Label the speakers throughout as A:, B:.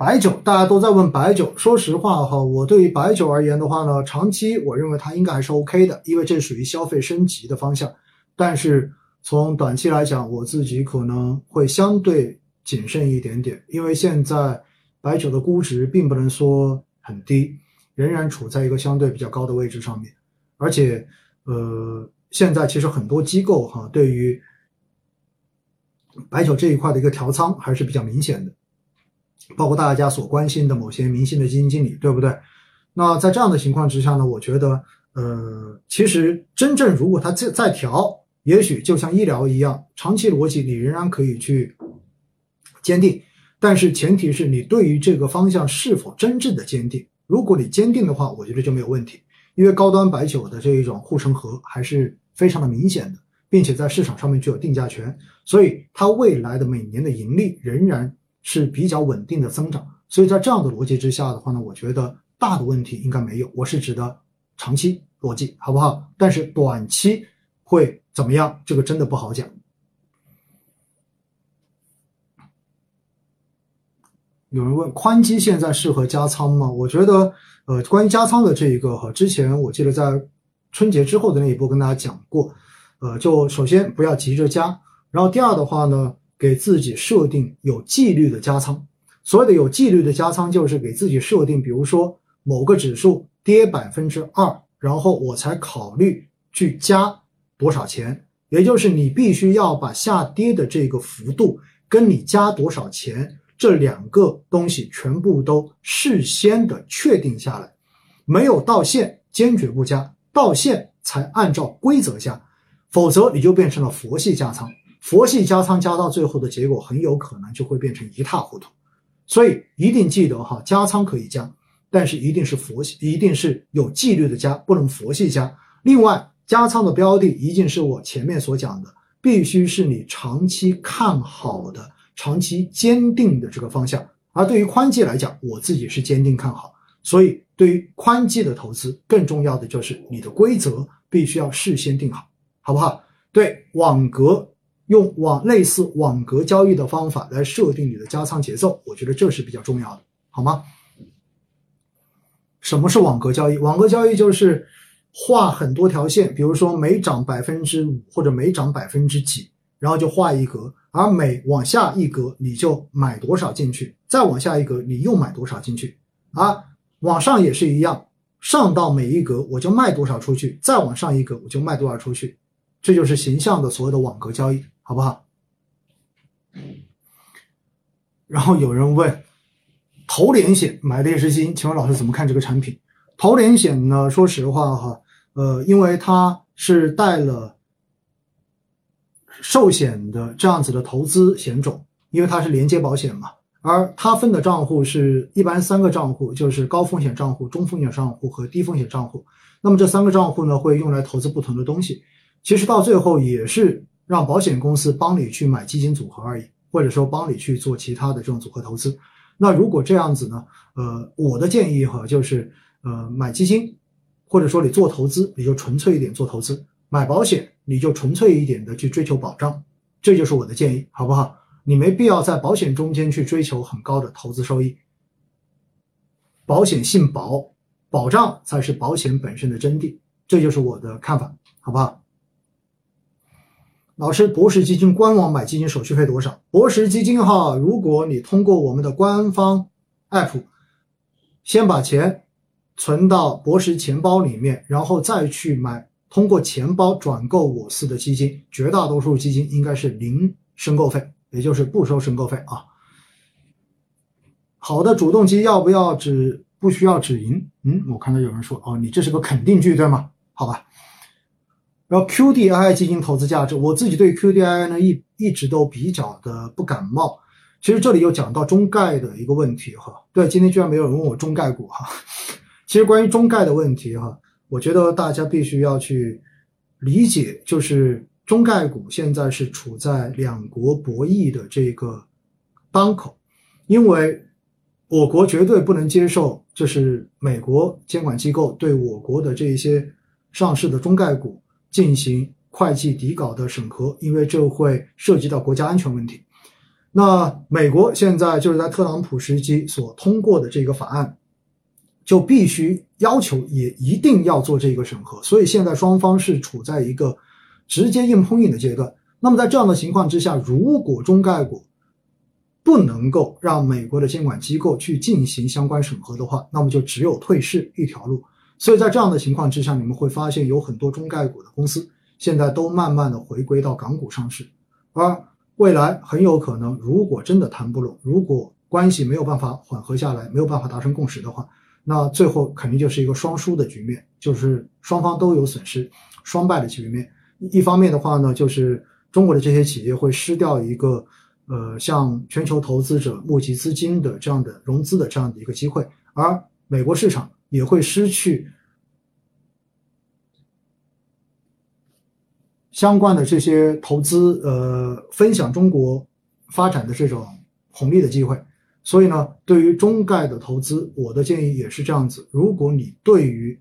A: 白酒，大家都在问白酒。说实话哈，我对于白酒而言的话呢，长期我认为它应该还是 OK 的，因为这属于消费升级的方向。但是从短期来讲，我自己可能会相对谨慎一点点，因为现在白酒的估值并不能说很低，仍然处在一个相对比较高的位置上面。而且，呃，现在其实很多机构哈，对于白酒这一块的一个调仓还是比较明显的。包括大家所关心的某些明星的基金经理，对不对？那在这样的情况之下呢，我觉得，呃，其实真正如果他再再调，也许就像医疗一样，长期逻辑你仍然可以去坚定，但是前提是你对于这个方向是否真正的坚定。如果你坚定的话，我觉得就没有问题，因为高端白酒的这一种护城河还是非常的明显的，并且在市场上面具有定价权，所以它未来的每年的盈利仍然。是比较稳定的增长，所以在这样的逻辑之下的话呢，我觉得大的问题应该没有。我是指的长期逻辑，好不好？但是短期会怎么样？这个真的不好讲。有人问宽基现在适合加仓吗？我觉得，呃，关于加仓的这一个哈，之前我记得在春节之后的那一波跟大家讲过，呃，就首先不要急着加，然后第二的话呢。给自己设定有纪律的加仓，所谓的有纪律的加仓，就是给自己设定，比如说某个指数跌百分之二，然后我才考虑去加多少钱，也就是你必须要把下跌的这个幅度跟你加多少钱这两个东西全部都事先的确定下来，没有到线坚决不加，到线才按照规则加，否则你就变成了佛系加仓。佛系加仓加到最后的结果很有可能就会变成一塌糊涂，所以一定记得哈，加仓可以加，但是一定是佛系，一定是有纪律的加，不能佛系加。另外，加仓的标的一定是我前面所讲的，必须是你长期看好的、长期坚定的这个方向。而对于宽基来讲，我自己是坚定看好，所以对于宽基的投资，更重要的就是你的规则必须要事先定好，好不好？对网格。用网类似网格交易的方法来设定你的加仓节奏，我觉得这是比较重要的，好吗？什么是网格交易？网格交易就是画很多条线，比如说每涨百分之五或者每涨百分之几，然后就画一格，而每往下一格你就买多少进去，再往下一格你又买多少进去，啊，往上也是一样，上到每一格我就卖多少出去，再往上一格我就卖多少出去，这就是形象的所谓的网格交易。好不好？然后有人问，投连险买烈士基金，请问老师怎么看这个产品？投连险呢？说实话哈，呃，因为它是带了寿险的这样子的投资险种，因为它是连接保险嘛，而它分的账户是一般三个账户，就是高风险账户、中风险账户和低风险账户。那么这三个账户呢，会用来投资不同的东西。其实到最后也是。让保险公司帮你去买基金组合而已，或者说帮你去做其他的这种组合投资。那如果这样子呢？呃，我的建议哈，就是呃，买基金，或者说你做投资，你就纯粹一点做投资；买保险，你就纯粹一点的去追求保障。这就是我的建议，好不好？你没必要在保险中间去追求很高的投资收益。保险性保，保障才是保险本身的真谛。这就是我的看法，好不好？老师，博时基金官网买基金手续费多少？博时基金哈，如果你通过我们的官方 app，先把钱存到博时钱包里面，然后再去买，通过钱包转购我司的基金，绝大多数基金应该是零申购费，也就是不收申购费啊。好的主动基要不要止？不需要止盈？嗯，我看到有人说，哦，你这是个肯定句对吗？好吧。然后 QDII 基金投资价值，我自己对 QDII 呢一一直都比较的不感冒。其实这里又讲到中概的一个问题哈，对，今天居然没有人问我中概股哈。其实关于中概的问题哈，我觉得大家必须要去理解，就是中概股现在是处在两国博弈的这个当口，因为我国绝对不能接受，就是美国监管机构对我国的这一些上市的中概股。进行会计底稿的审核，因为这会涉及到国家安全问题。那美国现在就是在特朗普时期所通过的这个法案，就必须要求也一定要做这个审核，所以现在双方是处在一个直接硬碰硬的阶段。那么在这样的情况之下，如果中概股不能够让美国的监管机构去进行相关审核的话，那么就只有退市一条路。所以在这样的情况之下，你们会发现有很多中概股的公司现在都慢慢的回归到港股上市，而。未来很有可能，如果真的谈不拢，如果关系没有办法缓和下来，没有办法达成共识的话，那最后肯定就是一个双输的局面，就是双方都有损失，双败的局面。一方面的话呢，就是中国的这些企业会失掉一个，呃，向全球投资者募集资金的这样的融资的这样的一个机会，而美国市场也会失去。相关的这些投资，呃，分享中国发展的这种红利的机会，所以呢，对于中概的投资，我的建议也是这样子：如果你对于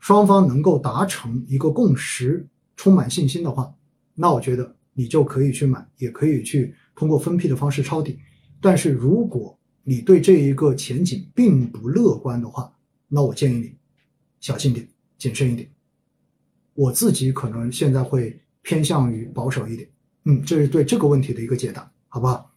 A: 双方能够达成一个共识充满信心的话，那我觉得你就可以去买，也可以去通过分批的方式抄底。但是如果你对这一个前景并不乐观的话，那我建议你小心点，谨慎一点。我自己可能现在会偏向于保守一点，嗯，这是对这个问题的一个解答，好不好？